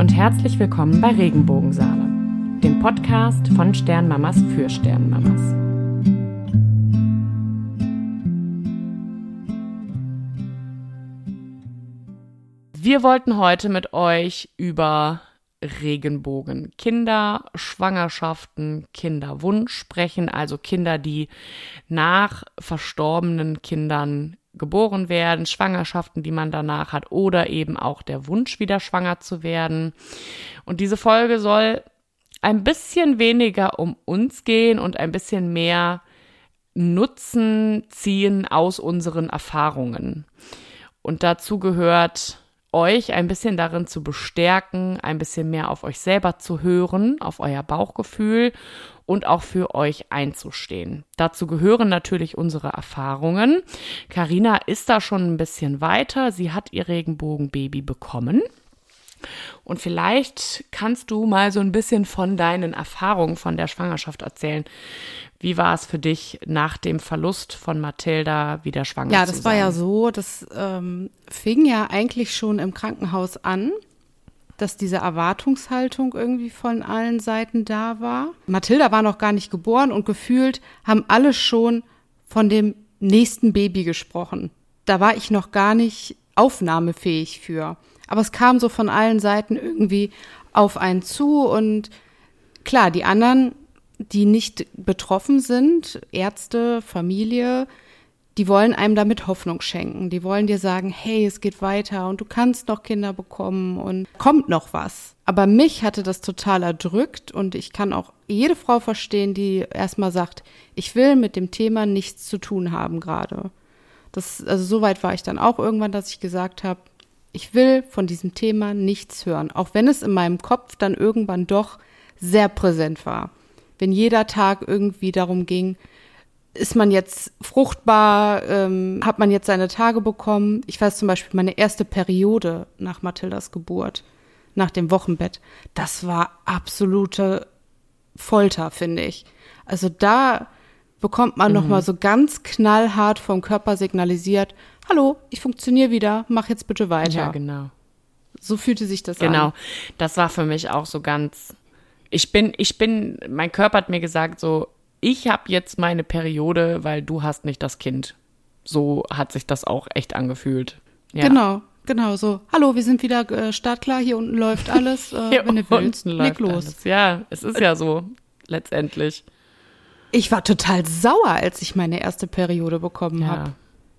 und herzlich willkommen bei Regenbogensaale, dem Podcast von Sternmamas für Sternmamas. Wir wollten heute mit euch über Regenbogen, Kinder, Schwangerschaften, Kinderwunsch sprechen, also Kinder, die nach verstorbenen Kindern geboren werden, Schwangerschaften, die man danach hat oder eben auch der Wunsch, wieder schwanger zu werden. Und diese Folge soll ein bisschen weniger um uns gehen und ein bisschen mehr Nutzen ziehen aus unseren Erfahrungen. Und dazu gehört euch ein bisschen darin zu bestärken, ein bisschen mehr auf euch selber zu hören, auf euer Bauchgefühl und auch für euch einzustehen. Dazu gehören natürlich unsere Erfahrungen. Karina ist da schon ein bisschen weiter. Sie hat ihr Regenbogenbaby bekommen. Und vielleicht kannst du mal so ein bisschen von deinen Erfahrungen von der Schwangerschaft erzählen. Wie war es für dich nach dem Verlust von Mathilda wieder schwanger zu sein? Ja, das war ja so, das ähm, fing ja eigentlich schon im Krankenhaus an, dass diese Erwartungshaltung irgendwie von allen Seiten da war. Mathilda war noch gar nicht geboren und gefühlt haben alle schon von dem nächsten Baby gesprochen. Da war ich noch gar nicht aufnahmefähig für. Aber es kam so von allen Seiten irgendwie auf einen zu und klar, die anderen die nicht betroffen sind, Ärzte, Familie, die wollen einem damit Hoffnung schenken. Die wollen dir sagen, hey, es geht weiter und du kannst noch Kinder bekommen und kommt noch was. Aber mich hatte das total erdrückt und ich kann auch jede Frau verstehen, die erstmal sagt, ich will mit dem Thema nichts zu tun haben gerade. Das, also so weit war ich dann auch irgendwann, dass ich gesagt habe, ich will von diesem Thema nichts hören, auch wenn es in meinem Kopf dann irgendwann doch sehr präsent war wenn jeder Tag irgendwie darum ging, ist man jetzt fruchtbar, ähm, hat man jetzt seine Tage bekommen. Ich weiß zum Beispiel, meine erste Periode nach Mathildas Geburt, nach dem Wochenbett, das war absolute Folter, finde ich. Also da bekommt man mhm. noch mal so ganz knallhart vom Körper signalisiert, hallo, ich funktioniere wieder, mach jetzt bitte weiter. Ja, genau. So fühlte sich das genau. an. Genau, das war für mich auch so ganz ich bin, ich bin, mein Körper hat mir gesagt, so, ich habe jetzt meine Periode, weil du hast nicht das Kind. So hat sich das auch echt angefühlt. Ja. Genau, genau so. Hallo, wir sind wieder äh, startklar, hier unten läuft alles, äh, hier wenn du willst. Leg los. Alles. Ja, es ist ja so, letztendlich. Ich war total sauer, als ich meine erste Periode bekommen ja. habe.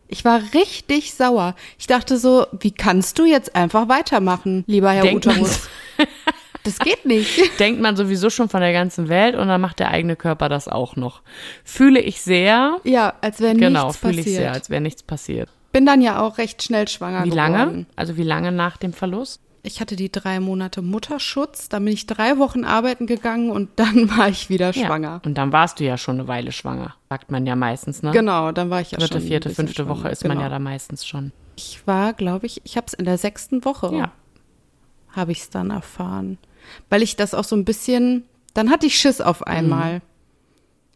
Ich war richtig sauer. Ich dachte so, wie kannst du jetzt einfach weitermachen, lieber Herr Denkt Uterus? Das geht nicht. Denkt man sowieso schon von der ganzen Welt und dann macht der eigene Körper das auch noch. Fühle ich sehr. Ja, als wäre nichts genau, passiert. Genau, fühle ich sehr, als wäre nichts passiert. Bin dann ja auch recht schnell schwanger Wie geworden. lange? Also wie lange nach dem Verlust? Ich hatte die drei Monate Mutterschutz, dann bin ich drei Wochen arbeiten gegangen und dann war ich wieder schwanger. Ja, und dann warst du ja schon eine Weile schwanger, sagt man ja meistens, ne? Genau, dann war ich ja Dritte, schon. Dritte, vierte, fünfte schwanger. Woche ist genau. man ja da meistens schon. Ich war, glaube ich, ich habe es in der sechsten Woche. Ja. Habe ich es dann erfahren weil ich das auch so ein bisschen, dann hatte ich Schiss auf einmal. Mhm.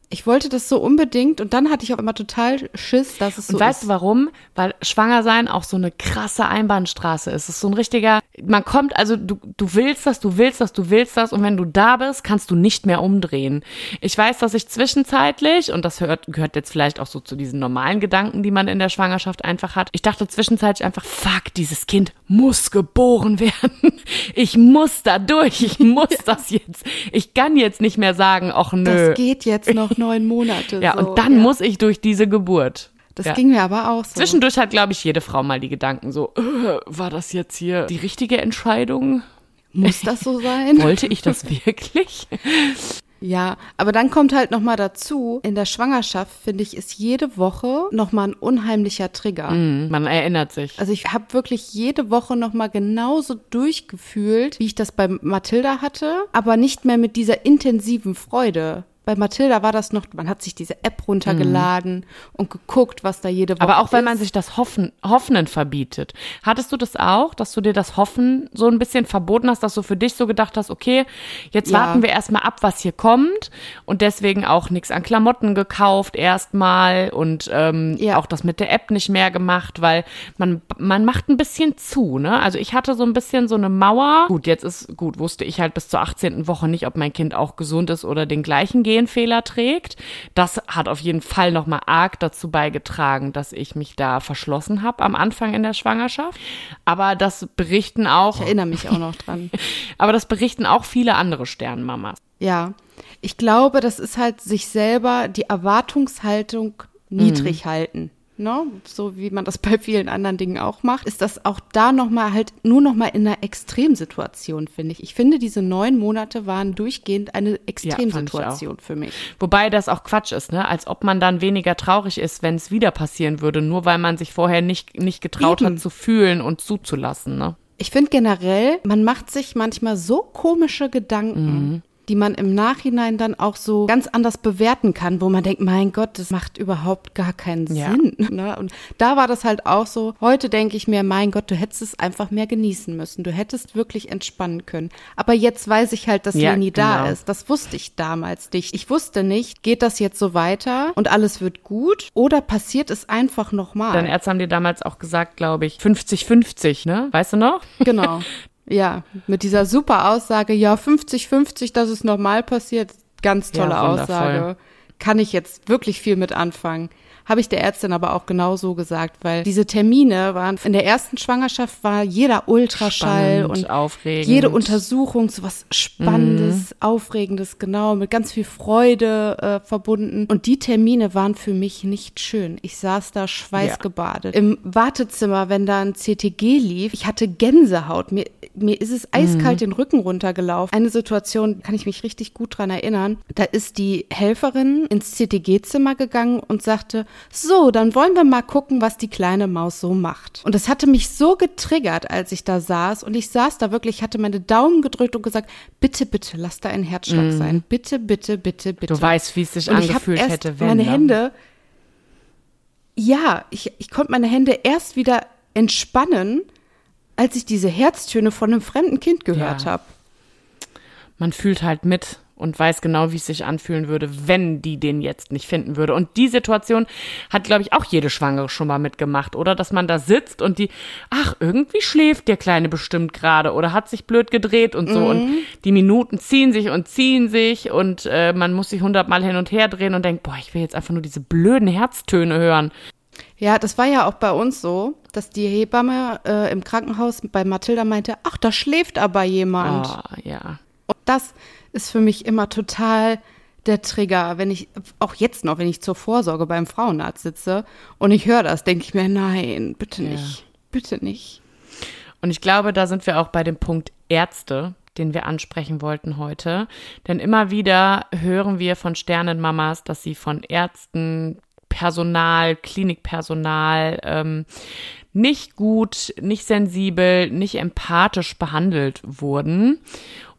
Ich wollte das so unbedingt und dann hatte ich auch immer total Schiss, dass es so und weißt ist. du warum? Weil schwanger sein auch so eine krasse Einbahnstraße ist. Es ist so ein richtiger, man kommt, also du, du willst das, du willst das, du willst das und wenn du da bist, kannst du nicht mehr umdrehen. Ich weiß, dass ich zwischenzeitlich, und das hört, gehört jetzt vielleicht auch so zu diesen normalen Gedanken, die man in der Schwangerschaft einfach hat, ich dachte zwischenzeitlich einfach, fuck, dieses Kind muss geboren werden. Ich muss da durch, ich muss das jetzt. Ich kann jetzt nicht mehr sagen, ach nö. Das geht jetzt noch neun Monate. Ja, so. und dann ja. muss ich durch diese Geburt. Das ja. ging mir aber auch so. Zwischendurch hat, glaube ich, jede Frau mal die Gedanken so, äh, war das jetzt hier die richtige Entscheidung? Muss das so sein? Wollte ich das wirklich? Ja, aber dann kommt halt noch mal dazu, in der Schwangerschaft finde ich ist jede Woche noch mal ein unheimlicher Trigger. Mm, man erinnert sich. Also ich habe wirklich jede Woche noch mal genauso durchgefühlt, wie ich das bei Mathilda hatte, aber nicht mehr mit dieser intensiven Freude Bei Mathilda war das noch, man hat sich diese App runtergeladen mhm. und geguckt, was da jede Woche Aber auch, weil man sich das Hoffen, Hoffnen verbietet. Hattest du das auch, dass du dir das Hoffen so ein bisschen verboten hast, dass du für dich so gedacht hast, okay, jetzt ja. warten wir erstmal ab, was hier kommt und deswegen auch nichts an Klamotten gekauft erstmal und ähm, ja. auch das mit der App nicht mehr gemacht, weil man, man macht ein bisschen zu, ne? Also ich hatte so ein bisschen so eine Mauer. Gut, jetzt ist, gut, wusste ich halt bis zur 18. Woche nicht, ob mein Kind auch gesund ist oder den gleichen Genfehler trägt. Das hat auf jeden Fall nochmal arg dazu beigetragen, dass ich mich da verschlossen habe am Anfang in der Schwangerschaft. Aber das berichten auch. Ich erinnere mich auch noch dran. aber das berichten auch viele andere Sternmamas. Ja. Ich glaube, das ist halt sich selber die Erwartungshaltung niedrig mhm. halten ne, so wie man das bei vielen anderen Dingen auch macht, ist das auch da nochmal halt nur nochmal in einer Extremsituation, finde ich. Ich finde, diese neun Monate waren durchgehend eine Extremsituation ja, für mich. Wobei das auch Quatsch ist, ne, als ob man dann weniger traurig ist, wenn es wieder passieren würde, nur weil man sich vorher nicht, nicht getraut Eben. hat zu fühlen und zuzulassen, ne. Ich finde generell, man macht sich manchmal so komische Gedanken. Mhm die man im Nachhinein dann auch so ganz anders bewerten kann, wo man denkt, mein Gott, das macht überhaupt gar keinen ja. Sinn. Ne? Und da war das halt auch so. Heute denke ich mir, mein Gott, du hättest es einfach mehr genießen müssen. Du hättest wirklich entspannen können. Aber jetzt weiß ich halt, dass ja, Leni genau. da ist. Das wusste ich damals nicht. Ich wusste nicht, geht das jetzt so weiter und alles wird gut oder passiert es einfach nochmal? Deine Ärzte haben dir damals auch gesagt, glaube ich, 50-50, ne? Weißt du noch? Genau. Ja, mit dieser super Aussage, ja, 50-50, dass es normal passiert. Ganz tolle ja, Aussage. Kann ich jetzt wirklich viel mit anfangen habe ich der Ärztin aber auch genau so gesagt, weil diese Termine waren, in der ersten Schwangerschaft war jeder Ultraschall Spannend, und aufregend. jede Untersuchung so was Spannendes, mhm. Aufregendes, genau, mit ganz viel Freude äh, verbunden. Und die Termine waren für mich nicht schön. Ich saß da schweißgebadet. Ja. Im Wartezimmer, wenn da ein CTG lief, ich hatte Gänsehaut. Mir, mir ist es eiskalt mhm. den Rücken runtergelaufen. Eine Situation, kann ich mich richtig gut dran erinnern. Da ist die Helferin ins CTG-Zimmer gegangen und sagte, so, dann wollen wir mal gucken, was die kleine Maus so macht. Und das hatte mich so getriggert, als ich da saß. Und ich saß da wirklich, hatte meine Daumen gedrückt und gesagt, bitte, bitte, lass da ein Herzschlag mm. sein. Bitte, bitte, bitte, bitte. Du weißt, wie es sich und angefühlt ich hätte, wenn. Meine ne? Hände, ja, ich, ich konnte meine Hände erst wieder entspannen, als ich diese Herztöne von einem fremden Kind gehört ja. habe. Man fühlt halt mit und weiß genau, wie es sich anfühlen würde, wenn die den jetzt nicht finden würde. Und die Situation hat, glaube ich, auch jede Schwangere schon mal mitgemacht, oder? Dass man da sitzt und die, ach, irgendwie schläft der Kleine bestimmt gerade oder hat sich blöd gedreht und so. Mhm. Und die Minuten ziehen sich und ziehen sich und äh, man muss sich hundertmal hin und her drehen und denkt, boah, ich will jetzt einfach nur diese blöden Herztöne hören. Ja, das war ja auch bei uns so, dass die Hebamme äh, im Krankenhaus bei Mathilda meinte, ach, da schläft aber jemand. Ah, ja. Und das ist für mich immer total der Trigger, wenn ich, auch jetzt noch, wenn ich zur Vorsorge beim Frauenarzt sitze und ich höre das, denke ich mir, nein, bitte nicht, ja. bitte nicht. Und ich glaube, da sind wir auch bei dem Punkt Ärzte, den wir ansprechen wollten heute. Denn immer wieder hören wir von Sternenmamas, dass sie von Ärzten, Personal, Klinikpersonal ähm, nicht gut, nicht sensibel, nicht empathisch behandelt wurden.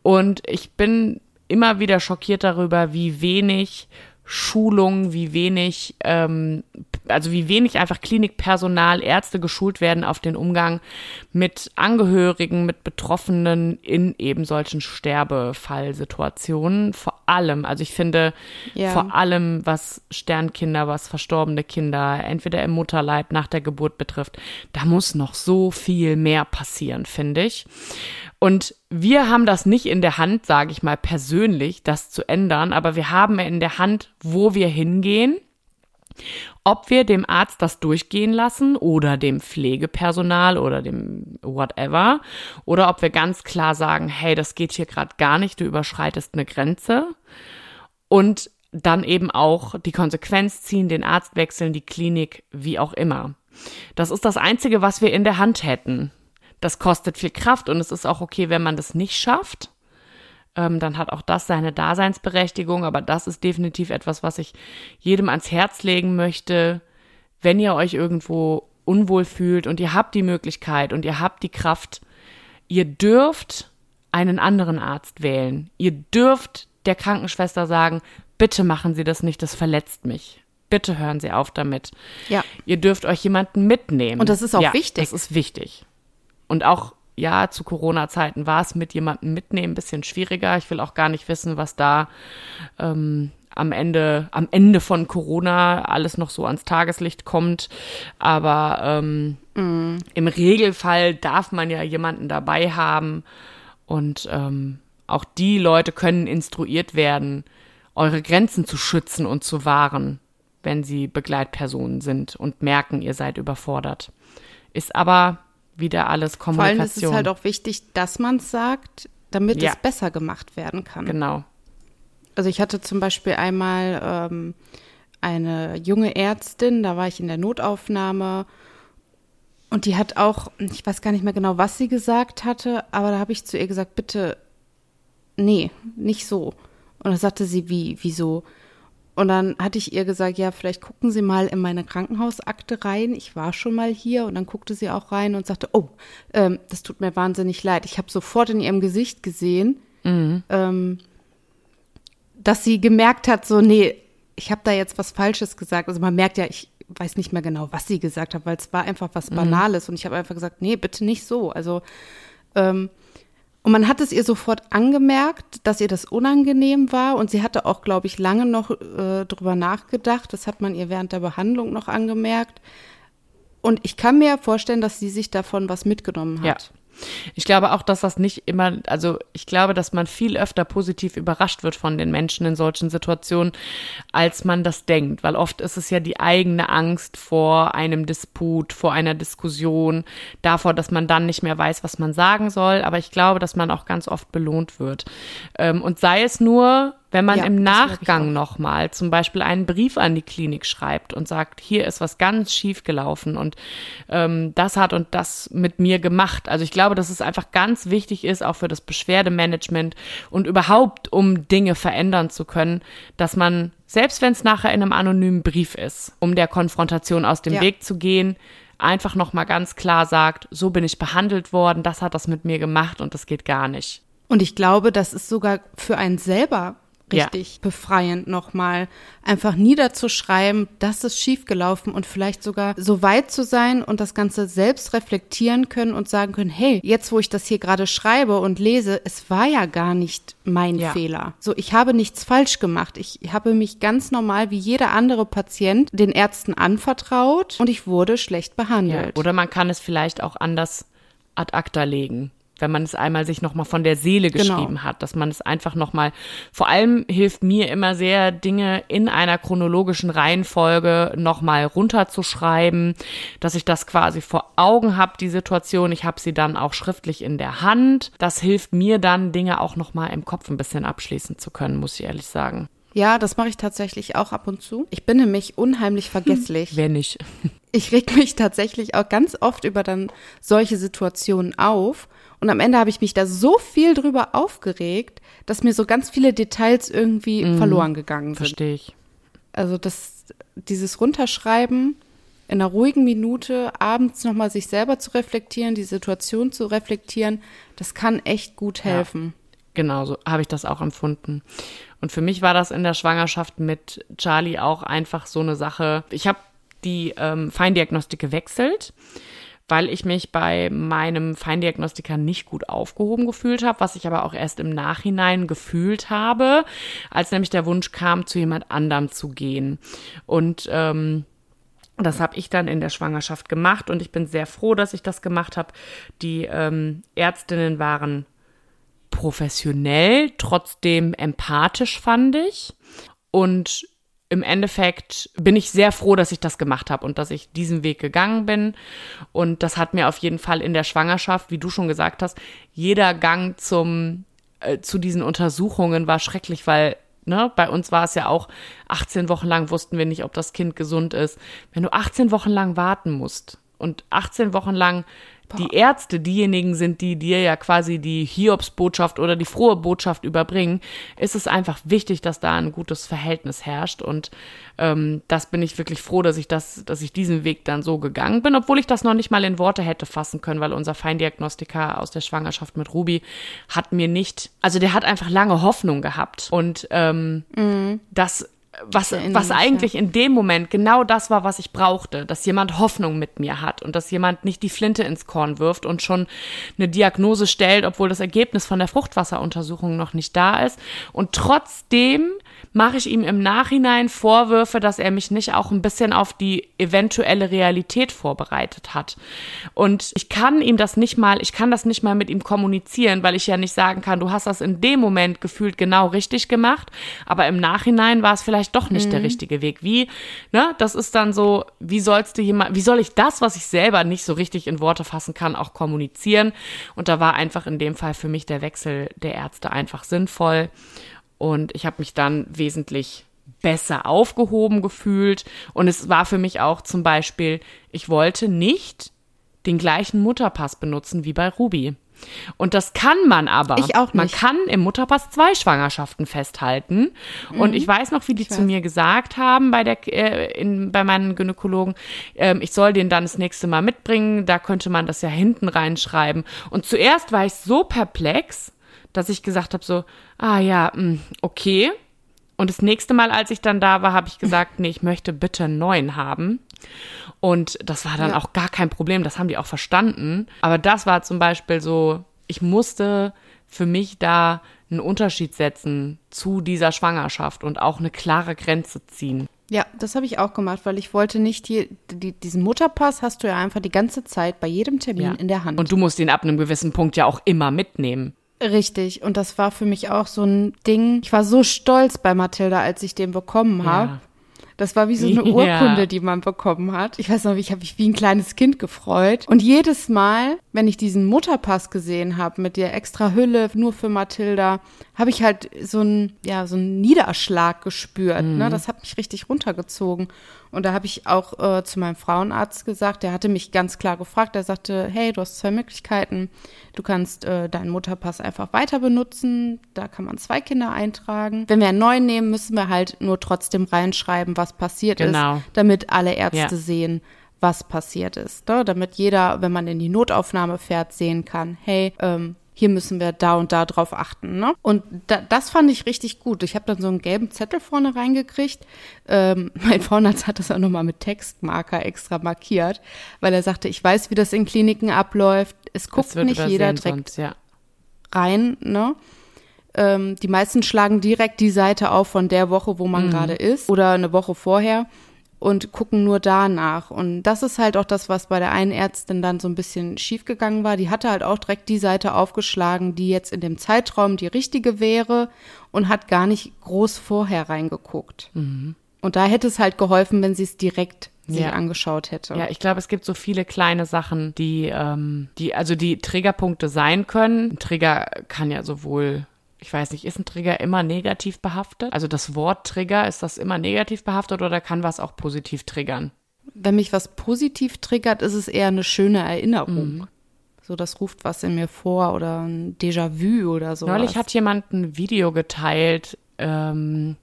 Und ich bin immer wieder schockiert darüber, wie wenig Schulung, wie wenig, ähm, also wie wenig einfach Klinikpersonal, Ärzte geschult werden auf den Umgang mit Angehörigen, mit Betroffenen in eben solchen Sterbefallsituationen. Vor allem, also ich finde, ja. vor allem was Sternkinder, was verstorbene Kinder, entweder im Mutterleib nach der Geburt betrifft, da muss noch so viel mehr passieren, finde ich. Und wir haben das nicht in der Hand, sage ich mal persönlich, das zu ändern, aber wir haben in der Hand, wo wir hingehen, ob wir dem Arzt das durchgehen lassen oder dem Pflegepersonal oder dem whatever, oder ob wir ganz klar sagen, hey, das geht hier gerade gar nicht, du überschreitest eine Grenze und dann eben auch die Konsequenz ziehen, den Arzt wechseln, die Klinik, wie auch immer. Das ist das Einzige, was wir in der Hand hätten das kostet viel Kraft und es ist auch okay, wenn man das nicht schafft. Ähm, dann hat auch das seine Daseinsberechtigung, aber das ist definitiv etwas, was ich jedem ans Herz legen möchte, wenn ihr euch irgendwo unwohl fühlt und ihr habt die Möglichkeit und ihr habt die Kraft, ihr dürft einen anderen Arzt wählen. Ihr dürft der Krankenschwester sagen, Bitte machen Sie das nicht, das verletzt mich. Bitte hören Sie auf damit. Ja. Ihr dürft euch jemanden mitnehmen. Und das ist auch ja, wichtig. Das ist wichtig. Und auch, ja, zu Corona-Zeiten war es mit jemandem mitnehmen ein bisschen schwieriger. Ich will auch gar nicht wissen, was da ähm, am Ende, am Ende von Corona alles noch so ans Tageslicht kommt. Aber ähm, Mhm. im Regelfall darf man ja jemanden dabei haben. Und ähm, auch die Leute können instruiert werden, eure Grenzen zu schützen und zu wahren, wenn sie Begleitpersonen sind und merken, ihr seid überfordert. Ist aber wieder alles Vor allem Kommunikation. ist es halt auch wichtig, dass man es sagt, damit Ja. es besser gemacht werden kann. genau. Also ich hatte zum Beispiel einmal ähm, eine junge Ärztin, da war ich in der Notaufnahme und die hat auch, ich weiß gar nicht mehr genau, was sie gesagt hatte, aber da habe ich zu ihr gesagt, bitte, nee, nicht so. Und dann sagte sie, wie, wieso? Und dann hatte ich ihr gesagt, ja, vielleicht gucken Sie mal in meine Krankenhausakte rein. Ich war schon mal hier und dann guckte sie auch rein und sagte, oh, ähm, das tut mir wahnsinnig leid. Ich habe sofort in ihrem Gesicht gesehen, ähm, dass sie gemerkt hat, so, nee, ich habe da jetzt was Falsches gesagt. Also man merkt ja, ich weiß nicht mehr genau, was sie gesagt hat, weil es war einfach was Banales und ich habe einfach gesagt, nee, bitte nicht so. Also ähm, und man hat es ihr sofort angemerkt, dass ihr das unangenehm war und sie hatte auch, glaube ich, lange noch äh, drüber nachgedacht. Das hat man ihr während der Behandlung noch angemerkt. Und ich kann mir vorstellen, dass sie sich davon was mitgenommen Ja. Ich glaube auch, dass das nicht immer, also ich glaube, dass man viel öfter positiv überrascht wird von den Menschen in solchen Situationen, als man das denkt, weil oft ist es ja die eigene Angst vor einem Disput, vor einer Diskussion, davor, dass man dann nicht mehr weiß, was man sagen soll. Aber ich glaube, dass man auch ganz oft belohnt wird. Ähm, Und sei es nur, wenn man Ja, im Nachgang nochmal zum Beispiel einen Brief an die Klinik schreibt und sagt, hier ist was ganz schief gelaufen und ähm, das hat und das mit mir gemacht. Also ich glaube, dass es einfach ganz wichtig ist, auch für das Beschwerdemanagement und überhaupt, um Dinge verändern zu können, dass man, selbst wenn es nachher in einem anonymen Brief ist, um der Konfrontation aus dem Ja. Weg zu gehen, einfach nochmal ganz klar sagt, so bin ich behandelt worden, das hat das mit mir gemacht und das geht gar nicht. Und ich glaube, das ist sogar für einen selber Ja. richtig befreiend, nochmal einfach niederzuschreiben, das ist schiefgelaufen und vielleicht sogar so weit zu sein und das Ganze selbst reflektieren können und sagen können, hey, jetzt wo ich das hier gerade schreibe und lese, es war ja gar nicht mein Ja. Fehler. So, ich habe nichts falsch gemacht. Ich habe mich ganz normal wie jeder andere Patient den Ärzten anvertraut und ich wurde schlecht Ja. behandelt. Oder man kann es vielleicht auch anders ad acta legen. Wenn man es einmal sich nochmal von der Seele Genau. geschrieben hat, dass man es einfach nochmal, vor allem hilft mir immer sehr, Dinge in einer chronologischen Reihenfolge nochmal runterzuschreiben, dass ich das quasi vor Augen habe, die Situation. Ich habe sie dann auch schriftlich in der Hand. Das hilft mir dann, Dinge auch nochmal im Kopf ein bisschen abschließen zu können, muss ich ehrlich sagen. Ja, das mache ich tatsächlich auch ab und zu. Ich bin nämlich unheimlich vergesslich. Wer nicht? Ich reg mich tatsächlich auch ganz oft über dann solche Situationen auf. Und am Ende habe ich mich da so viel drüber aufgeregt, dass mir so ganz viele Details irgendwie verloren gegangen sind. Verstehe ich. Also das, dieses Runterschreiben in einer ruhigen Minute, abends nochmal sich selber zu reflektieren, die Situation zu reflektieren, das kann echt gut helfen. Genau, so habe ich das auch empfunden. Und für mich war das in der Schwangerschaft mit Charlie auch einfach so eine Sache. Ich habe die ähm, Feindiagnostik gewechselt, weil ich mich bei meinem Feindiagnostiker nicht gut aufgehoben gefühlt habe, was ich aber auch erst im Nachhinein gefühlt habe, als nämlich der Wunsch kam, zu jemand anderem zu gehen. Und ähm, das habe ich dann in der Schwangerschaft gemacht und ich bin sehr froh, dass ich das gemacht habe. Die ähm, Ärztinnen waren professionell, trotzdem empathisch fand ich. Und im Endeffekt bin ich sehr froh, dass ich das gemacht habe und dass ich diesen Weg gegangen bin. Und das hat mir auf jeden Fall in der Schwangerschaft, wie du schon gesagt hast, jeder Gang zum äh, zu diesen Untersuchungen war schrecklich, weil ne, bei uns war es ja auch 18 Wochen lang wussten wir nicht, ob das Kind gesund ist. Wenn du 18 Wochen lang warten musst und 18 Wochen lang die Ärzte diejenigen sind, die dir ja quasi die Hiobsbotschaft oder die frohe Botschaft überbringen, ist es einfach wichtig, dass da ein gutes Verhältnis herrscht. Und ähm, das bin ich wirklich froh, dass ich das, dass ich diesen Weg dann so gegangen bin, obwohl ich das noch nicht mal in Worte hätte fassen können, weil unser Feindiagnostiker aus der Schwangerschaft mit Ruby hat mir nicht, also der hat einfach lange Hoffnung gehabt. Und ähm, mhm. das was, was eigentlich in dem Moment genau das war, was ich brauchte, dass jemand Hoffnung mit mir hat und dass jemand nicht die Flinte ins Korn wirft und schon eine Diagnose stellt, obwohl das Ergebnis von der Fruchtwasseruntersuchung noch nicht da ist. Und trotzdem mache ich ihm im Nachhinein Vorwürfe, dass er mich nicht auch ein bisschen auf die eventuelle Realität vorbereitet hat. Und ich kann ihm das nicht mal, ich kann das nicht mal mit ihm kommunizieren, weil ich ja nicht sagen kann, du hast das in dem Moment gefühlt genau richtig gemacht, aber im Nachhinein war es vielleicht doch nicht mhm. der richtige Weg. Wie, ne, das ist dann so, wie sollst du jemand, wie soll ich das, was ich selber nicht so richtig in Worte fassen kann, auch kommunizieren? Und da war einfach in dem Fall für mich der Wechsel der Ärzte einfach sinnvoll. Und ich habe mich dann wesentlich besser aufgehoben gefühlt. Und es war für mich auch zum Beispiel, ich wollte nicht den gleichen Mutterpass benutzen wie bei Ruby. Und das kann man aber. Ich auch nicht. Man kann im Mutterpass zwei Schwangerschaften festhalten. Mhm. Und ich weiß noch, wie die ich zu weiß. mir gesagt haben bei der äh, in, bei meinen Gynäkologen, äh, ich soll den dann das nächste Mal mitbringen. Da könnte man das ja hinten reinschreiben. Und zuerst war ich so perplex, dass ich gesagt habe so, ah ja, mh, hm, okay. Und das nächste Mal, als ich dann da war, habe ich gesagt, nee, ich möchte bitte einen neuen haben. Und das war dann ja. auch gar kein Problem, das haben die auch verstanden. Aber das war zum Beispiel so, ich musste für mich da einen Unterschied setzen zu dieser Schwangerschaft und auch eine klare Grenze ziehen. Ja, das habe ich auch gemacht, weil ich wollte nicht die, die, diesen Mutterpass hast du ja einfach die ganze Zeit bei jedem Termin ja. in der Hand. Und du musst ihn ab einem gewissen Punkt ja auch immer mitnehmen. Richtig. Und das war für mich auch so ein Ding. Ich war so stolz bei Mathilda, als ich den bekommen habe. Ja. Das war wie so eine Urkunde, ja. die man bekommen hat. Ich weiß noch, ich habe mich wie ein kleines Kind gefreut. Und jedes Mal, wenn ich diesen Mutterpass gesehen habe mit der extra Hülle nur für Mathilda, habe ich halt so einen, ja, so einen Niederschlag gespürt. Ne? Mhm. Ne? Das hat mich richtig runtergezogen. Und da habe ich auch äh, zu meinem Frauenarzt gesagt, der hatte mich ganz klar gefragt, er sagte, hey, du hast zwei Möglichkeiten. Du kannst äh, deinen Mutterpass einfach weiter benutzen, da kann man zwei Kinder eintragen. Wenn wir einen neuen nehmen, müssen wir halt nur trotzdem reinschreiben, was passiert genau. ist, damit alle Ärzte ja. sehen, was passiert ist. Ne? Damit jeder, wenn man in die Notaufnahme fährt, sehen kann, hey, ähm, hier müssen wir da und da drauf achten. Ne? Und da, das fand ich richtig gut. Ich habe dann so einen gelben Zettel vorne reingekriegt. Ähm, mein Frauenarzt hat das auch nochmal mit Textmarker extra markiert, weil er sagte, ich weiß, wie das in Kliniken abläuft. Es guckt nicht jeder direkt sonst, ja. rein. Ne? Ähm, die meisten schlagen direkt die Seite auf von der Woche, wo man mhm. gerade ist oder eine Woche vorher und gucken nur danach. Und das ist halt auch das, was bei der einen Ärztin dann so ein bisschen schiefgegangen war. Die hatte halt auch direkt die Seite aufgeschlagen, die jetzt in dem Zeitraum die richtige wäre und hat gar nicht groß vorher reingeguckt. Mhm. Und da hätte es halt geholfen, wenn sie es direkt sich ja. angeschaut hätte. Ja, ich glaube, es gibt so viele kleine Sachen, die, ähm, die, also die Triggerpunkte sein können. Ein Trigger kann ja sowohl ich weiß nicht, ist ein Trigger immer negativ behaftet? Also das Wort Trigger, ist das immer negativ behaftet oder kann was auch positiv triggern? Wenn mich was positiv triggert, ist es eher eine schöne Erinnerung. Mhm. So, das ruft was in mir vor oder ein Déjà-vu oder so. Neulich hat jemand ein Video geteilt, ähm,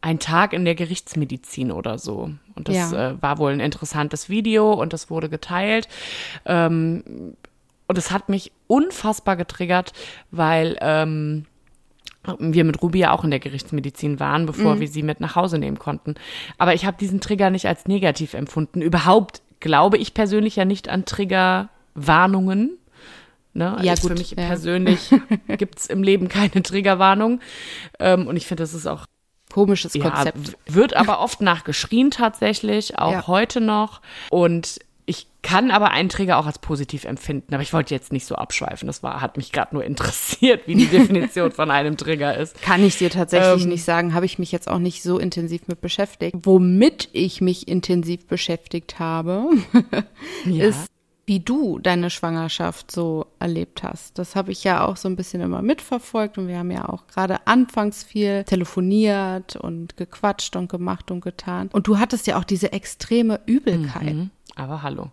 ein Tag in der Gerichtsmedizin oder so. Und das ja. äh, war wohl ein interessantes Video und das wurde geteilt. Ähm, und es hat mich unfassbar getriggert, weil ähm, wir mit Ruby ja auch in der Gerichtsmedizin waren, bevor mhm. wir sie mit nach Hause nehmen konnten. Aber ich habe diesen Trigger nicht als negativ empfunden. Überhaupt glaube ich persönlich ja nicht an Triggerwarnungen. Ne? Also ja, gut. Für mich ja. persönlich gibt's im Leben keine Triggerwarnung. Ähm, und ich finde, das ist auch komisches Konzept. Ja, wird aber oft nachgeschrien tatsächlich, auch ja. heute noch. Und ich kann aber einen Trigger auch als positiv empfinden, aber ich wollte jetzt nicht so abschweifen. Das war, hat mich gerade nur interessiert, wie die Definition von einem Trigger ist. Kann ich dir tatsächlich ähm, nicht sagen, habe ich mich jetzt auch nicht so intensiv mit beschäftigt. Womit ich mich intensiv beschäftigt habe, ja. ist, wie du deine Schwangerschaft so erlebt hast. Das habe ich ja auch so ein bisschen immer mitverfolgt und wir haben ja auch gerade anfangs viel telefoniert und gequatscht und gemacht und getan. Und du hattest ja auch diese extreme Übelkeit. Mhm. Aber hallo.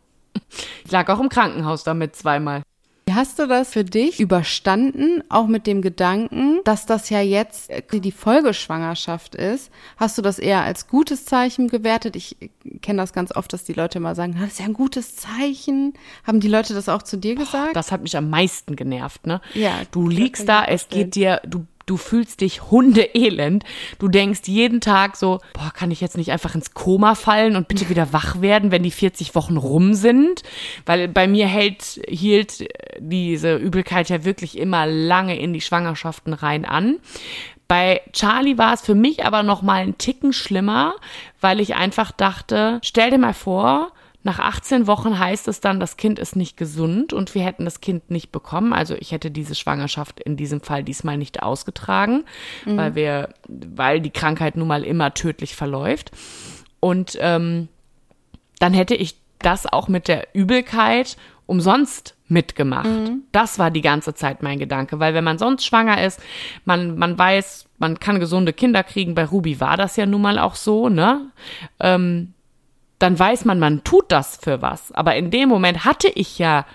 Ich lag auch im Krankenhaus damit zweimal. Wie hast du das für dich überstanden, auch mit dem Gedanken, dass das ja jetzt die Folgeschwangerschaft ist? Hast du das eher als gutes Zeichen gewertet? Ich kenne das ganz oft, dass die Leute immer sagen, das ist ja ein gutes Zeichen. Haben die Leute das auch zu dir gesagt? Das hat mich am meisten genervt, ne? Ja, Du liegst da, es geht dir, du du fühlst dich hundeelend. Du denkst jeden Tag so, boah, kann ich jetzt nicht einfach ins Koma fallen und bitte wieder wach werden, wenn die 40 Wochen rum sind? Weil bei mir hält, hielt diese Übelkeit ja wirklich immer lange in die Schwangerschaften rein an. Bei Charlie war es für mich aber noch mal einen Ticken schlimmer, weil ich einfach dachte, stell dir mal vor, nach 18 Wochen heißt es dann, das Kind ist nicht gesund und wir hätten das Kind nicht bekommen. Also ich hätte diese Schwangerschaft in diesem Fall diesmal nicht ausgetragen, weil wir, weil die Krankheit nun mal immer tödlich verläuft. Und ähm, dann hätte ich das auch mit der Übelkeit umsonst mitgemacht. Das war die ganze Zeit mein Gedanke, weil wenn man sonst schwanger ist, man, man weiß, man kann gesunde Kinder kriegen. Bei Ruby war das ja nun mal auch so, ne? Ähm, dann weiß man, man tut das für was. Aber in dem Moment hatte ich ja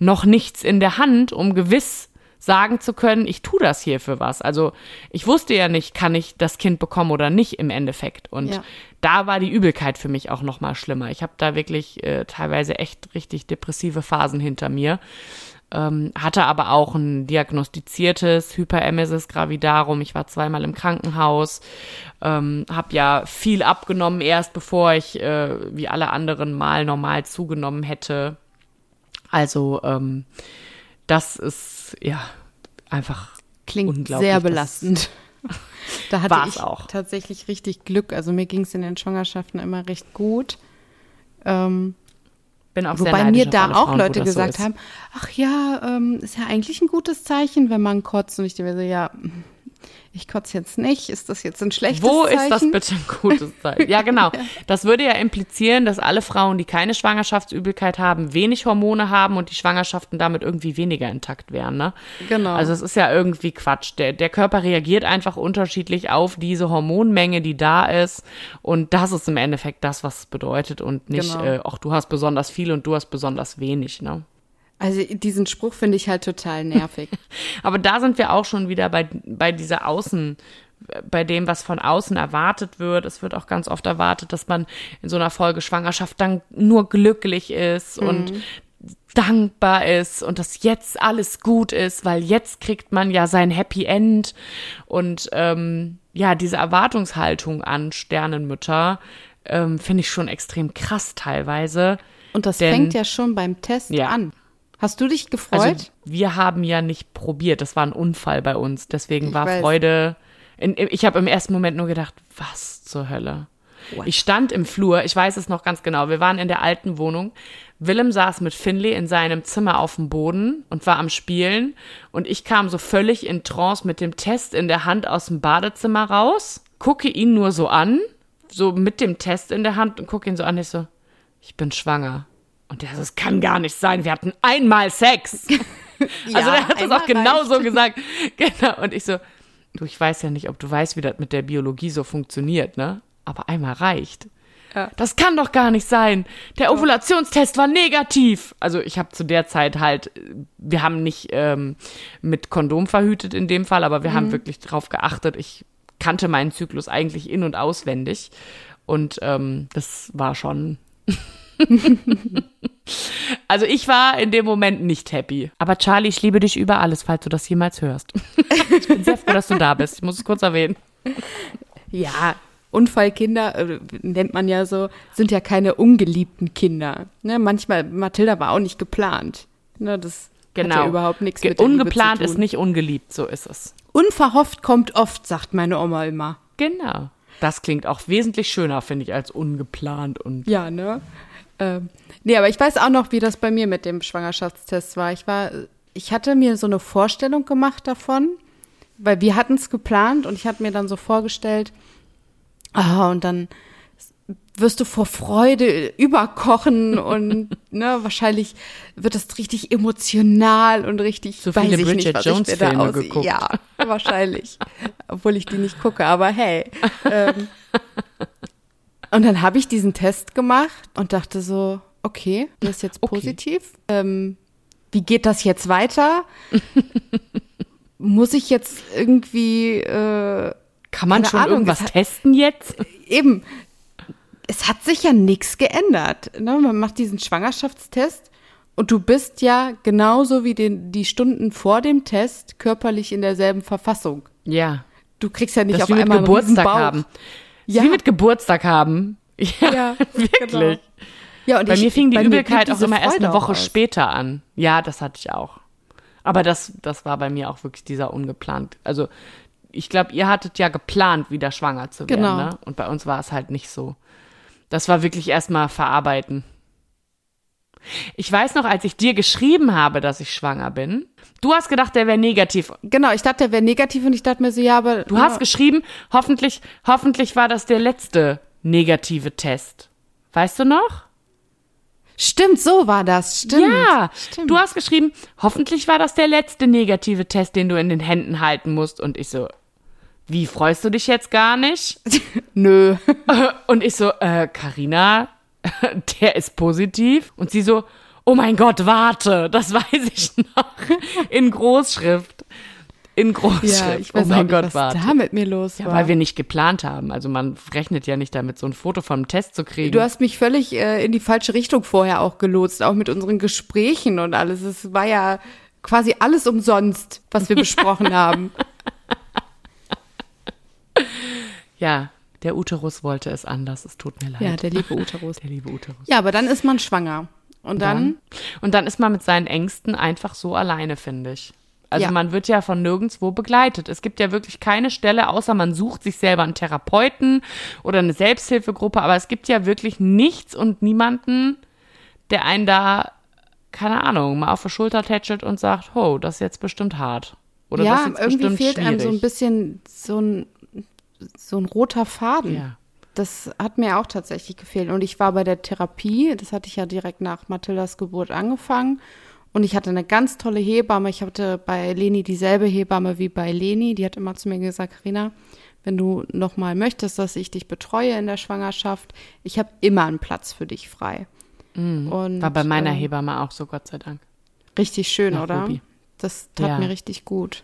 noch nichts in der Hand, um gewiss sagen zu können, ich tue das hier für was. Also ich wusste ja nicht, kann ich das Kind bekommen oder nicht im Endeffekt. Und Ja. da war die Übelkeit für mich auch noch mal schlimmer. Ich habe da wirklich äh, teilweise echt richtig depressive Phasen hinter mir. Ähm, hatte aber auch ein diagnostiziertes Hyperemesis gravidarum. Ich war zweimal im Krankenhaus, ähm, habe ja viel abgenommen erst, bevor ich äh, wie alle anderen mal normal zugenommen hätte. Also ähm, das ist ja einfach Klingt unglaublich, sehr belastend. Da hatte War's ich auch. tatsächlich richtig Glück. Also mir ging es in den Schwangerschaften immer recht gut. Ähm, Bin auch sehr wobei neidisch mir da auch Frauen, Leute so gesagt ist. haben, ach ja, ähm, ist ja eigentlich ein gutes Zeichen, wenn man kotzt. Und ich denke so, ja, ich kotze jetzt nicht. Ist das jetzt ein schlechtes Wo Zeichen? ist das bitte ein gutes Zeichen? Ja, genau. Das würde ja implizieren, dass alle Frauen, die keine Schwangerschaftsübelkeit haben, wenig Hormone haben und die Schwangerschaften damit irgendwie weniger intakt wären. Ne? Genau. Also es ist ja irgendwie Quatsch. Der, der Körper reagiert einfach unterschiedlich auf diese Hormonmenge, die da ist. Und das ist im Endeffekt das, was es bedeutet. Und nicht, Genau. äh, ach, du hast besonders viel und du hast besonders wenig. Ne? Also diesen Spruch finde ich halt total nervig. Aber da sind wir auch schon wieder bei, bei dieser Außen, bei dem, was von außen erwartet wird. Es wird auch ganz oft erwartet, dass man in so einer Folge Schwangerschaft dann nur glücklich ist und dankbar ist und dass jetzt alles gut ist, weil jetzt kriegt man ja sein Happy End und ähm, ja, diese Erwartungshaltung an Sternenmütter ähm, finde ich schon extrem krass teilweise. Und das Denn- fängt ja schon beim Test Ja. an. Hast du dich gefreut? Also wir haben ja nicht probiert, das war ein Unfall bei uns, deswegen Ich war weiß. Freude. In, ich habe im ersten Moment nur gedacht, was zur Hölle? Ich stand im Flur, ich weiß es noch ganz genau. Wir waren in der alten Wohnung. Willem saß mit Finley in seinem Zimmer auf dem Boden und war am Spielen. Und ich kam so völlig in Trance mit dem Test in der Hand aus dem Badezimmer raus, gucke ihn nur so an, so mit dem Test in der Hand und gucke ihn so an. Ich so, ich bin schwanger. Und der so, das kann gar nicht sein. Wir hatten einmal Sex. Also der hat das auch genau so gesagt. Genau. Und ich so, du, ich weiß ja nicht, ob du weißt, wie das mit der Biologie so funktioniert, ne? Aber einmal reicht. Ja. Das kann doch gar nicht sein. Der Ovulationstest war negativ. Also ich habe zu der Zeit halt, wir haben nicht ähm, mit Kondom verhütet in dem Fall, aber wir haben wirklich drauf geachtet. Ich kannte meinen Zyklus eigentlich in- und auswendig. Und ähm, das war schon. also ich war in dem Moment nicht happy. Aber Charlie, ich liebe dich über alles, falls du das jemals hörst. ich bin sehr froh, dass du da bist. Ich muss es kurz erwähnen. Ja, Unfallkinder, äh, nennt man ja so, sind ja keine ungeliebten Kinder. Ne? Manchmal, Mathilda war auch nicht geplant. Ne? Das hat Genau. ja überhaupt nichts Ge- mit Ungeplant zu tun. ist nicht ungeliebt, so ist es. Unverhofft kommt oft, sagt meine Oma immer. Genau. Das klingt auch wesentlich schöner, finde ich, als ungeplant und Ja, ne? Ähm, nee, aber ich weiß auch noch, wie das bei mir mit dem Schwangerschaftstest war. Ich war, ich hatte mir so eine Vorstellung gemacht davon, weil wir hatten es geplant und ich hatte mir dann so vorgestellt, ah, und dann wirst du vor Freude überkochen und ne, wahrscheinlich wird das richtig emotional und richtig weiß viele Bridget nicht, was Jones ich Filme geguckt. Ja, wahrscheinlich. Obwohl ich die nicht gucke, aber hey. Ähm, und dann habe ich diesen Test gemacht und dachte so, okay, das ist jetzt Okay. positiv. Ähm, wie geht das jetzt weiter? Muss ich jetzt irgendwie äh, Kann man schon Ahnung, irgendwas hat- testen jetzt? eben, es hat sich ja nichts geändert. Ne? Man macht diesen Schwangerschaftstest und du bist ja genauso wie den, die Stunden vor dem Test körperlich in derselben Verfassung. Ja. Du kriegst ja nicht Das auf einmal einen Geburtstag haben. Ja. Wie mit Geburtstag haben. Ja, Ja, wirklich. genau. Ja, und Bei ich- mir fing die Übelkeit auch immer erst Freude eine Woche aus. später an. Ja, das hatte ich auch. Aber das, das war bei mir auch wirklich dieser ungeplant. Also ich glaube, ihr hattet ja geplant, wieder schwanger zu werden. Genau. Ne? Und bei uns war es halt nicht so. Das war wirklich erstmal verarbeiten. Ich weiß noch, als ich dir geschrieben habe, dass ich schwanger bin, du hast gedacht, der wäre negativ. Genau, ich dachte, der wäre negativ und ich dachte mir so, ja, aber. Du hast geschrieben, hoffentlich, hoffentlich war das der letzte negative Test. Weißt du noch? Stimmt, so war das. Stimmt. Ja, stimmt. du hast geschrieben, hoffentlich war das der letzte negative Test, den du in den Händen halten musst. Und ich so, wie freust du dich jetzt gar nicht? Nö. Und ich so, äh, Carina, der ist positiv. Und sie so, oh mein Gott, warte, das weiß ich noch. In Großschrift. In Großschrift. Ja, ich oh weiß auch mein nicht, Gott, was warte. da mit mir los Ja, war. weil wir nicht geplant haben. Also man rechnet ja nicht damit, so ein Foto vom Test zu kriegen. Du hast mich völlig äh, in die falsche Richtung vorher auch gelotst, auch mit unseren Gesprächen und alles. Es war ja quasi alles umsonst, was wir besprochen haben. ja, der Uterus wollte es anders. Es tut mir leid. Ja, der liebe Uterus. der liebe Uterus. Ja, aber dann ist man schwanger. Und dann, Und dann ist man mit seinen Ängsten einfach so alleine, finde ich. Also Ja. man wird ja von nirgendwo begleitet. Es gibt ja wirklich keine Stelle, außer man sucht sich selber einen Therapeuten oder eine Selbsthilfegruppe, aber es gibt ja wirklich nichts und niemanden, der einen da, keine Ahnung, mal auf die Schulter tätschelt und sagt, oh, das ist jetzt bestimmt hart. Oder das ja, ist jetzt irgendwie bestimmt fehlt einem so ein schwierig. bisschen so ein, so ein roter Faden. Ja. Das hat mir auch tatsächlich gefehlt. Und ich war bei der Therapie, das hatte ich ja direkt nach Mathildas Geburt angefangen. Und ich hatte eine ganz tolle Hebamme. Ich hatte bei Leni dieselbe Hebamme wie bei Leni. Die hat immer zu mir gesagt, Karina, wenn du noch mal möchtest, dass ich dich betreue in der Schwangerschaft, ich habe immer einen Platz für dich frei. Und, Mhm. War bei meiner ähm, Hebamme auch so, Gott sei Dank. Richtig schön, Nach oder? Ruby. Das tat Ja. mir richtig gut.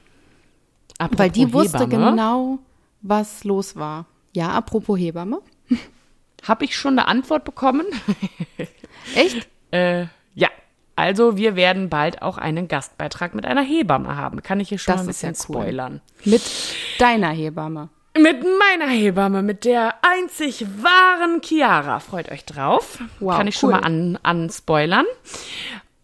Apropos Weil die wusste Hebamme, genau, was los war. Ja, apropos Hebamme. Habe ich schon eine Antwort bekommen? Echt? Äh, ja. Also wir werden bald auch einen Gastbeitrag mit einer Hebamme haben. Kann ich hier schon Das mal ein ist ja bisschen cool. spoilern. Mit deiner Hebamme. Mit meiner Hebamme, mit der einzig wahren Chiara. Freut euch drauf. Wow, Kann ich schon cool. mal an, anspoilern.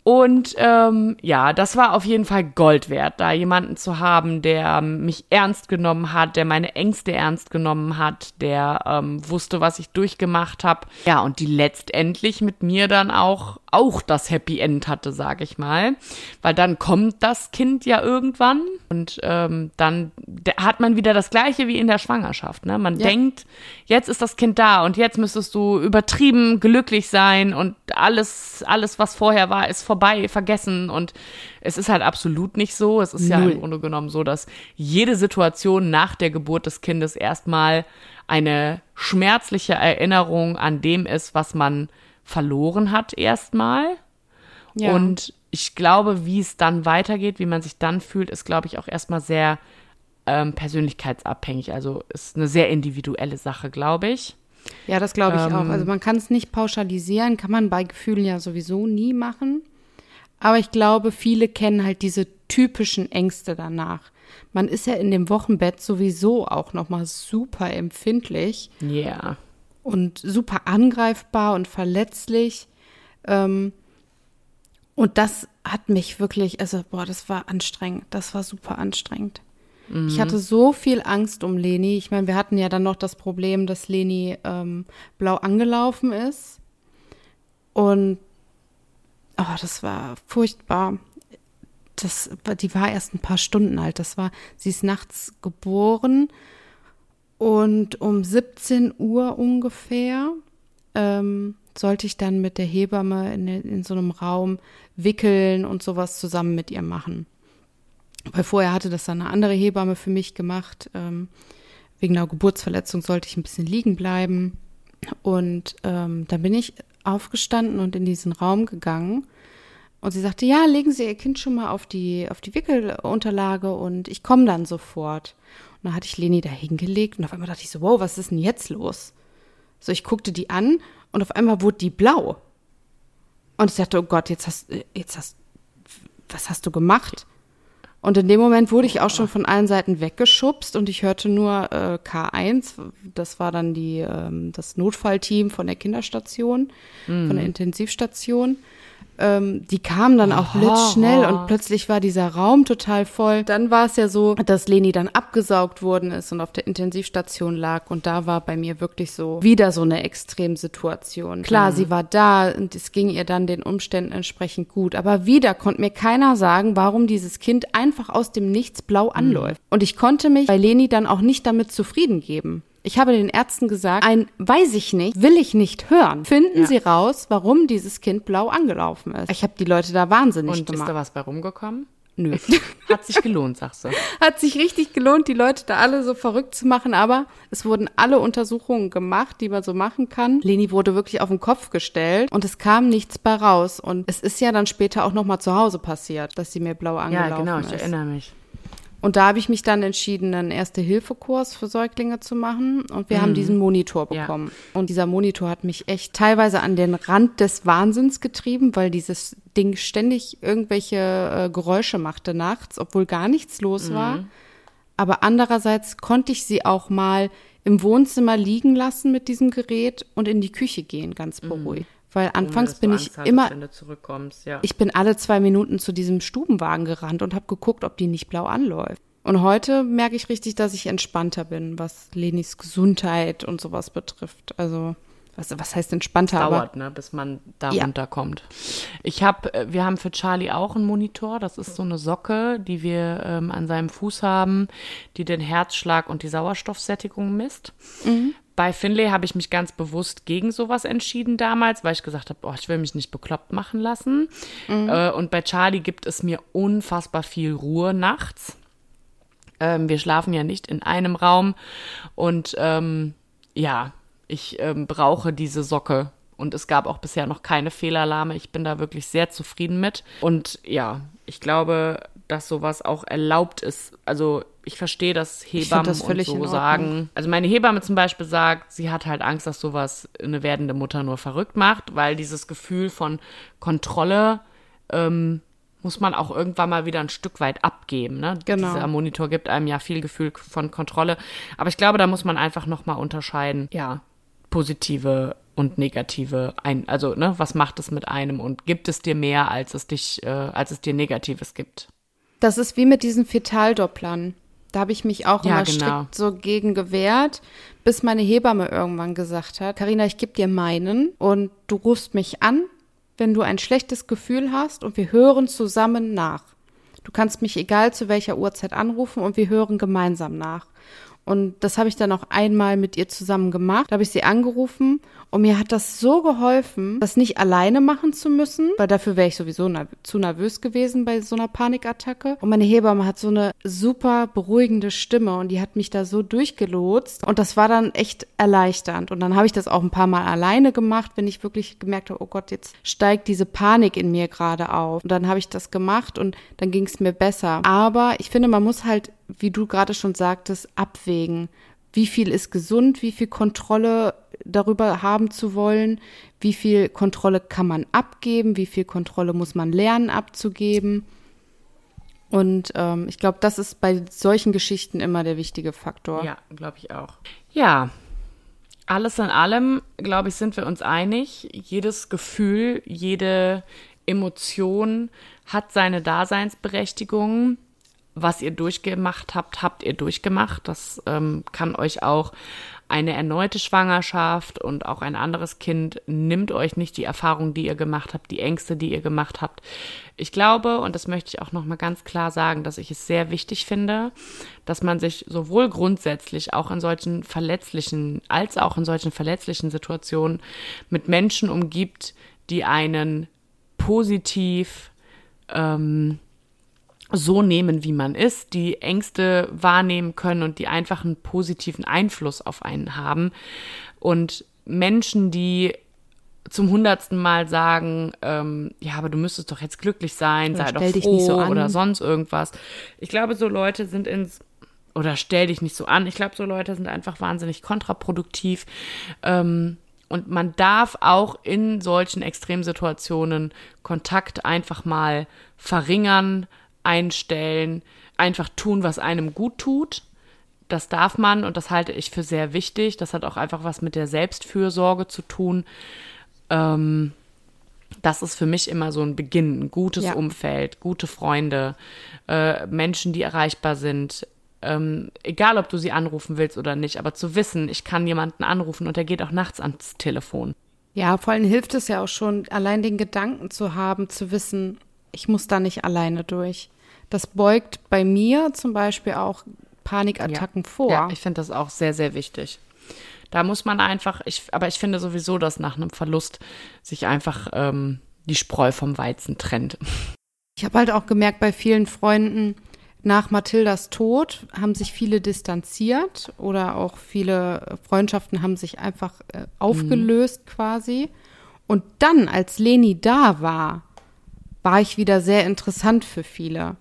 Und ähm, ja, das war auf jeden Fall Gold wert, da jemanden zu haben, der mich ernst genommen hat, der meine Ängste ernst genommen hat, der ähm, wusste, was ich durchgemacht habe. Ja, und die letztendlich mit mir dann auch auch das Happy End hatte, sag ich mal, weil dann kommt das Kind ja irgendwann und ähm, dann hat man wieder das Gleiche wie in der Schwangerschaft. Ne? Man Ja. denkt, jetzt ist das Kind da und jetzt müsstest du übertrieben glücklich sein und alles, alles, was vorher war, ist vorbei, vergessen. Und es ist halt absolut nicht so. Es ist ja Null. im Grunde genommen so, dass jede Situation nach der Geburt des Kindes erstmal eine schmerzliche Erinnerung an dem ist, was man verloren hat erstmal. Ja. Und ich glaube, wie es dann weitergeht, wie man sich dann fühlt, ist, glaube ich, auch erstmal sehr ähm, persönlichkeitsabhängig. Also ist eine sehr individuelle Sache, glaube ich. Ja, das glaube ich Ähm, auch. Also man kann es nicht pauschalisieren, kann man bei Gefühlen ja sowieso nie machen. Aber ich glaube, viele kennen halt diese typischen Ängste danach. Man ist ja in dem Wochenbett sowieso auch noch mal super empfindlich Ja. und super angreifbar und verletzlich. Ähm, und das hat mich wirklich, also boah, das war anstrengend. Das war super anstrengend. Ich hatte so viel Angst um Leni. Ich meine, wir hatten ja dann noch das Problem, dass Leni ähm, blau angelaufen ist. Und oh, das war furchtbar. Das, die war erst ein paar Stunden alt. Das war, sie ist nachts geboren und um 17 Uhr ungefähr ähm, sollte ich dann mit der Hebamme in, in so einem Raum wickeln und sowas zusammen mit ihr machen. Weil vorher hatte das dann eine andere Hebamme für mich gemacht. Ähm, wegen einer Geburtsverletzung sollte ich ein bisschen liegen bleiben. Und ähm, dann bin ich aufgestanden und in diesen Raum gegangen. Und sie sagte, ja, legen Sie Ihr Kind schon mal auf die, auf die Wickelunterlage und ich komme dann sofort. Und dann hatte ich Leni da hingelegt und auf einmal dachte ich so, wow, was ist denn jetzt los? So, ich guckte die an und auf einmal wurde die blau. Und ich dachte, oh Gott, jetzt hast, jetzt hast, was hast du gemacht? Und in dem Moment wurde ich auch schon von allen Seiten weggeschubst und ich hörte nur äh, K1, das war dann die, ähm, das Notfallteam von der Kinderstation, mhm. von der Intensivstation ähm, die kamen dann auch blitzschnell und plötzlich war dieser Raum total voll. Dann war es ja so, dass Leni dann abgesaugt worden ist und auf der Intensivstation lag und da war bei mir wirklich so wieder so eine Extremsituation. Klar, mhm. sie war da und es ging ihr dann den Umständen entsprechend gut, aber wieder konnte mir keiner sagen, warum dieses Kind einfach aus dem Nichts blau anläuft. Mhm. Und ich konnte mich bei Leni dann auch nicht damit zufrieden geben. Ich habe den Ärzten gesagt, ein weiß ich nicht, will ich nicht hören. Finden ja. Sie raus, warum dieses Kind blau angelaufen ist. Ich habe die Leute da wahnsinnig Und gemacht. Und ist da was bei rumgekommen? Nö. Hat sich gelohnt, sagst du. Hat sich richtig gelohnt, die Leute da alle so verrückt zu machen, aber es wurden alle Untersuchungen gemacht, die man so machen kann. Leni wurde wirklich auf den Kopf gestellt und es kam nichts bei raus. Und es ist ja dann später auch nochmal zu Hause passiert, dass sie mir blau angelaufen ist. Ja, genau, ich ist. erinnere mich. Und da habe ich mich dann entschieden, einen Erste-Hilfe-Kurs für Säuglinge zu machen. Und wir mhm. haben diesen Monitor bekommen. Ja. Und dieser Monitor hat mich echt teilweise an den Rand des Wahnsinns getrieben, weil dieses Ding ständig irgendwelche äh, Geräusche machte nachts, obwohl gar nichts los mhm. war. Aber andererseits konnte ich sie auch mal im Wohnzimmer liegen lassen mit diesem Gerät und in die Küche gehen, ganz mhm. beruhigt. Mhm. Weil anfangs bin ich hattest, immer, ja. ich bin alle zwei Minuten zu diesem Stubenwagen gerannt und habe geguckt, ob die nicht blau anläuft. Und heute merke ich richtig, dass ich entspannter bin, was Lenis Gesundheit und sowas betrifft. Also was, was heißt entspannter? Es dauert, ne, bis man da ja. runterkommt. Ich habe, äh, wir haben für Charlie auch einen Monitor. Das ist so eine Socke, die wir ähm, an seinem Fuß haben, die den Herzschlag und die Sauerstoffsättigung misst. Mhm. Bei Finlay habe ich mich ganz bewusst gegen sowas entschieden damals, weil ich gesagt habe, oh, ich will mich nicht bekloppt machen lassen. Mhm. Äh, und bei Charlie gibt es mir unfassbar viel Ruhe nachts. Ähm, wir schlafen ja nicht in einem Raum und ähm, ja, ich ähm, brauche diese Socke. Und es gab auch bisher noch keine Fehlalarme. Ich bin da wirklich sehr zufrieden mit. Und ja, ich glaube, dass sowas auch erlaubt ist. Also ich verstehe, dass Hebammen das und so sagen. Also meine Hebamme zum Beispiel sagt, sie hat halt Angst, dass sowas eine werdende Mutter nur verrückt macht, weil dieses Gefühl von Kontrolle ähm, muss man auch irgendwann mal wieder ein Stück weit abgeben. Ne? Genau. Dieser Monitor gibt einem ja viel Gefühl von Kontrolle. Aber ich glaube, da muss man einfach noch mal unterscheiden. Ja, positive und negative ein, also ne, was macht es mit einem und gibt es dir mehr, als es dich, äh, als es dir Negatives gibt? Das ist wie mit diesen Fetaldopplern. Da habe ich mich auch ja, immer genau. strikt so gegen gewehrt, bis meine Hebamme irgendwann gesagt hat, Karina, ich gebe dir meinen und du rufst mich an, wenn du ein schlechtes Gefühl hast und wir hören zusammen nach. Du kannst mich egal zu welcher Uhrzeit anrufen und wir hören gemeinsam nach. Und das habe ich dann auch einmal mit ihr zusammen gemacht. Da habe ich sie angerufen und mir hat das so geholfen, das nicht alleine machen zu müssen, weil dafür wäre ich sowieso nerv zu nervös gewesen bei so einer Panikattacke. Und meine Hebamme hat so eine super beruhigende Stimme und die hat mich da so durchgelotst. Und das war dann echt erleichternd. Und dann habe ich das auch ein paar Mal alleine gemacht, wenn ich wirklich gemerkt habe, oh Gott, jetzt steigt diese Panik in mir gerade auf. Und dann habe ich das gemacht und dann ging es mir besser. Aber ich finde, man muss halt, wie du gerade schon sagtest, abwägen wie viel ist gesund, wie viel Kontrolle darüber haben zu wollen, wie viel Kontrolle kann man abgeben, wie viel Kontrolle muss man lernen abzugeben. Und ähm, ich glaube, das ist bei solchen Geschichten immer der wichtige Faktor. Ja, glaube ich auch. Ja, alles in allem, glaube ich, sind wir uns einig. Jedes Gefühl, jede Emotion hat seine Daseinsberechtigung was ihr durchgemacht habt, habt ihr durchgemacht. Das ähm, kann euch auch eine erneute Schwangerschaft und auch ein anderes Kind nimmt euch nicht die Erfahrung, die ihr gemacht habt, die Ängste, die ihr gemacht habt. Ich glaube, und das möchte ich auch nochmal ganz klar sagen, dass ich es sehr wichtig finde, dass man sich sowohl grundsätzlich auch in solchen verletzlichen als auch in solchen verletzlichen Situationen mit Menschen umgibt, die einen positiv ähm, so nehmen, wie man ist, die Ängste wahrnehmen können und die einfach einen positiven Einfluss auf einen haben. Und Menschen, die zum hundertsten Mal sagen, ähm, ja, aber du müsstest doch jetzt glücklich sein, Oder sei doch froh nicht so oder sonst irgendwas. Ich glaube, so Leute sind ins oder stell dich nicht so an. Ich glaube, so Leute sind einfach wahnsinnig kontraproduktiv. Ähm, und man darf auch in solchen Extremsituationen Kontakt einfach mal verringern, einstellen, einfach tun, was einem gut tut. Das darf man und das halte ich für sehr wichtig. Das hat auch einfach was mit der Selbstfürsorge zu tun. Ähm, das ist für mich immer so ein Beginn, ein gutes Ja. Umfeld, gute Freunde, äh, Menschen, die erreichbar sind. Ähm, egal, ob du sie anrufen willst oder nicht, aber zu wissen, ich kann jemanden anrufen und der geht auch nachts ans Telefon. Ja, vor allem hilft es ja auch schon, allein den Gedanken zu haben, zu wissen, ich muss da nicht alleine durch. Das beugt bei mir zum Beispiel auch Panikattacken vor. Ja, ich finde das auch sehr, sehr wichtig. Da muss man einfach, ich, aber ich finde sowieso, dass nach einem Verlust sich einfach ähm, die Spreu vom Weizen trennt. Ich habe halt auch gemerkt bei vielen Freunden, nach Mathildas Tod haben sich viele distanziert oder auch viele Freundschaften haben sich einfach äh, aufgelöst quasi. Und dann, als Leni da war, war ich wieder sehr interessant für viele.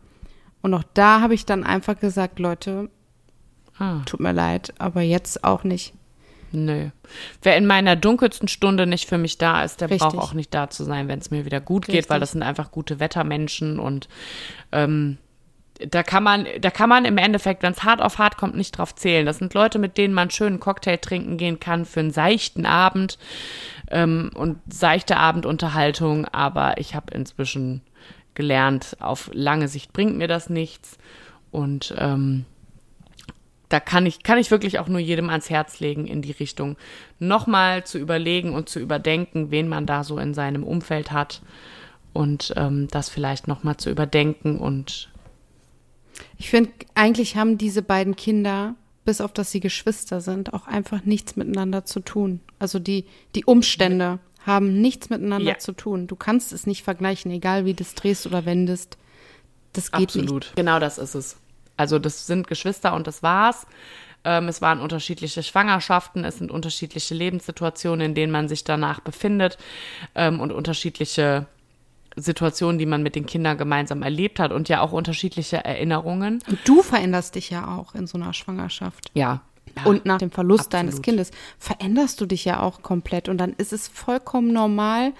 Und auch da habe ich dann einfach gesagt, Leute, Ah, tut mir leid, aber jetzt auch nicht. nö. Wer in meiner dunkelsten Stunde nicht für mich da ist, der Richtig. braucht auch nicht da zu sein, wenn es mir wieder gut geht, Richtig. weil das sind einfach gute Wettermenschen und ähm, da kann man, da kann man im Endeffekt, wenn es hart auf hart kommt, nicht drauf zählen. Das sind Leute, mit denen man einen schönen Cocktail trinken gehen kann für einen seichten Abend ähm, und seichte Abendunterhaltung. Aber ich habe inzwischen gelernt, auf lange Sicht bringt mir das nichts. Und ähm, da kann ich, kann ich wirklich auch nur jedem ans Herz legen, in die Richtung nochmal zu überlegen und zu überdenken, wen man da so in seinem Umfeld hat und ähm, das vielleicht nochmal zu überdenken und Ich finde, eigentlich haben diese beiden Kinder, bis auf dass sie Geschwister sind, auch einfach nichts miteinander zu tun. Also die, die Umstände haben nichts miteinander Ja. zu tun. Du kannst es nicht vergleichen, egal wie du es drehst oder wendest. Das geht absolut. nicht. Genau das ist es. Also das sind Geschwister und das war's. Ähm, es waren unterschiedliche Schwangerschaften, es sind unterschiedliche Lebenssituationen, in denen man sich danach befindet ähm, und unterschiedliche Situationen, die man mit den Kindern gemeinsam erlebt hat und ja auch unterschiedliche Erinnerungen. Und du veränderst dich ja auch in so einer Schwangerschaft. Ja. ja. Und nach dem Verlust deines absolut. Kindes veränderst du dich ja auch komplett. Und dann ist es vollkommen normal,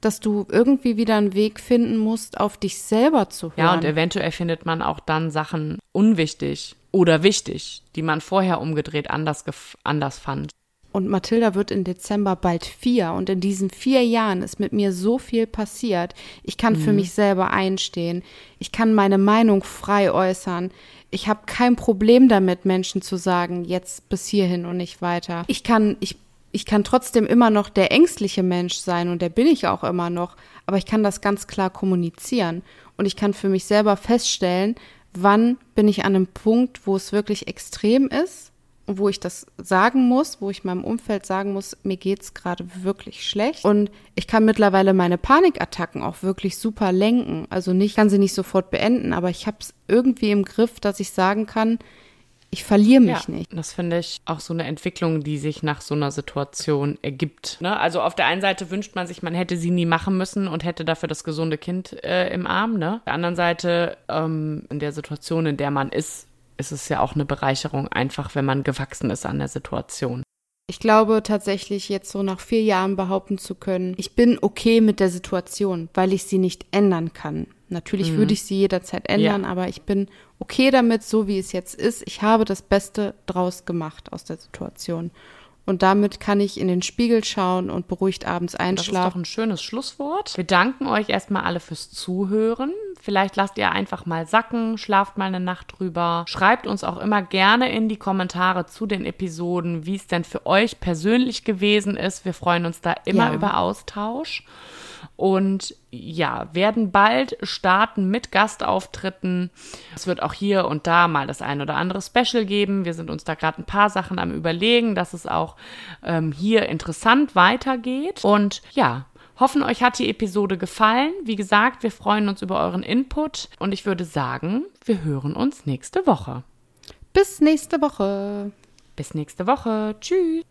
dass du irgendwie wieder einen Weg finden musst, auf dich selber zu hören. Ja, und eventuell findet man auch dann Sachen unwichtig oder wichtig, die man vorher umgedreht anders, anders fand. Und Mathilda wird im Dezember bald vier. Und in diesen vier Jahren ist mit mir so viel passiert. Ich kann für mich selber einstehen. Ich kann meine Meinung frei äußern. Ich habe kein Problem damit, Menschen zu sagen, jetzt bis hierhin und nicht weiter. Ich kann, ich, ich kann trotzdem immer noch der ängstliche Mensch sein und der bin ich auch immer noch. Aber ich kann das ganz klar kommunizieren. Und ich kann für mich selber feststellen, wann bin ich an einem Punkt, wo es wirklich extrem ist wo ich das sagen muss, wo ich meinem Umfeld sagen muss, mir geht's gerade wirklich schlecht. Und ich kann mittlerweile meine Panikattacken auch wirklich super lenken. Also nicht, kann sie nicht sofort beenden, aber ich habe es irgendwie im Griff, dass ich sagen kann, ich verliere mich ja, nicht. Das finde ich auch so eine Entwicklung, die sich nach so einer Situation ergibt. Ne? Also auf der einen Seite wünscht man sich, man hätte sie nie machen müssen und hätte dafür das gesunde Kind äh, im Arm. Ne? Auf der anderen Seite, ähm, in der Situation, in der man ist, ist es ja auch eine Bereicherung, einfach wenn man gewachsen ist an der Situation. Ich glaube tatsächlich jetzt so nach vier Jahren behaupten zu können, ich bin okay mit der Situation, weil ich sie nicht ändern kann. Natürlich würde ich sie jederzeit ändern, Ja. aber ich bin okay damit, so wie es jetzt ist. Ich habe das Beste draus gemacht aus der Situation. Und damit kann ich in den Spiegel schauen und beruhigt abends Das ist doch einschlafen. ein schönes Schlusswort. Wir danken euch erstmal alle fürs Zuhören. Vielleicht lasst ihr einfach mal sacken, schlaft mal eine Nacht drüber. Schreibt uns auch immer gerne in die Kommentare zu den Episoden, wie es denn für euch persönlich gewesen ist. Wir freuen uns da immer Ja. über Austausch. Und ja, werden bald starten mit Gastauftritten. Es wird auch hier und da mal das ein oder andere Special geben. Wir sind uns da gerade ein paar Sachen am Überlegen, dass es auch ähm, hier interessant weitergeht. Und ja, hoffen, euch hat die Episode gefallen. Wie gesagt, wir freuen uns über euren Input. Und ich würde sagen, wir hören uns nächste Woche. Bis nächste Woche. Bis nächste Woche. Tschüss.